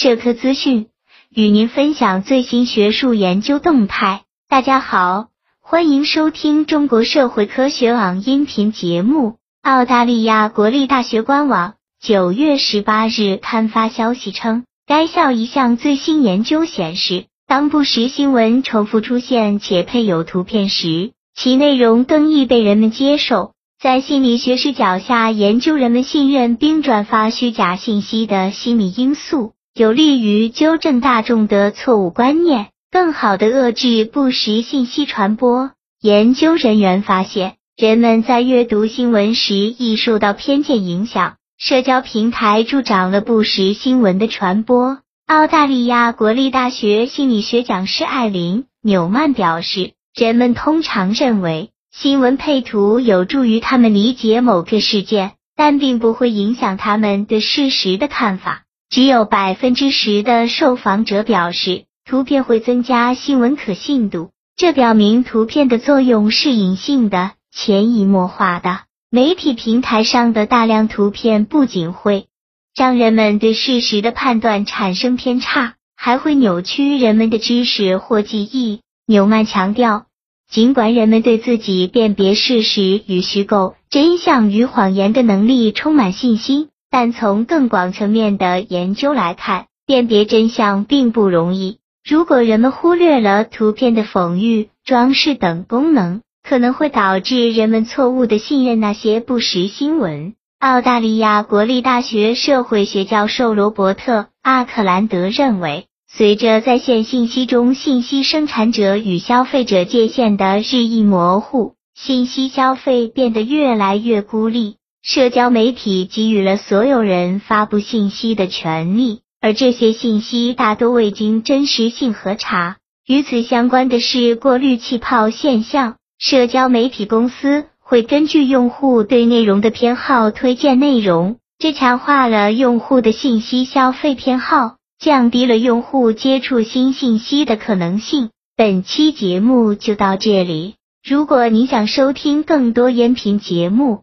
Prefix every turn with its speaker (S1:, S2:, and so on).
S1: 社科资讯，与您分享最新学术研究动态。大家好，欢迎收听中国社会科学网音频节目。澳大利亚国立大学官网九月十八日刊发消息称，该校一项最新研究显示，当不实新闻重复出现且配有图片时，其内容更易被人们接受。在心理学视角下研究人们信任并转发虚假信息的心理因素。有利于纠正大众的错误观念，更好的遏制不实信息传播。研究人员发现，人们在阅读新闻时易受到偏见影响，社交平台助长了不实新闻的传播。澳大利亚国立大学心理学讲师艾琳·纽曼表示，人们通常认为新闻配图有助于他们理解某个事件，但并不会影响他们对事实的看法。只有百分之十的受访者表示，图片会增加新闻可信度。这表明图片的作用是隐性的、潜移默化的。媒体平台上的大量图片不仅会让人们对事实的判断产生偏差，还会扭曲人们的知识或记忆。纽曼强调，尽管人们对自己辨别事实与虚构、真相与谎言的能力充满信心。但从更广层面的研究来看，辨别真相并不容易。如果人们忽略了图片的讽喻、装饰等功能，可能会导致人们错误的信任那些不实新闻。澳大利亚国立大学社会学教授罗伯特·阿克兰德认为，随着在线信息中信息生产者与消费者界限的日益模糊，信息消费变得越来越孤立。社交媒体给予了所有人发布信息的权利，而这些信息大多未经真实性核查。与此相关的是过滤气泡现象。社交媒体公司会根据用户对内容的偏好推荐内容，这强化了用户的信息消费偏好，降低了用户接触新信息的可能性。本期节目就到这里。如果你想收听更多音频节目，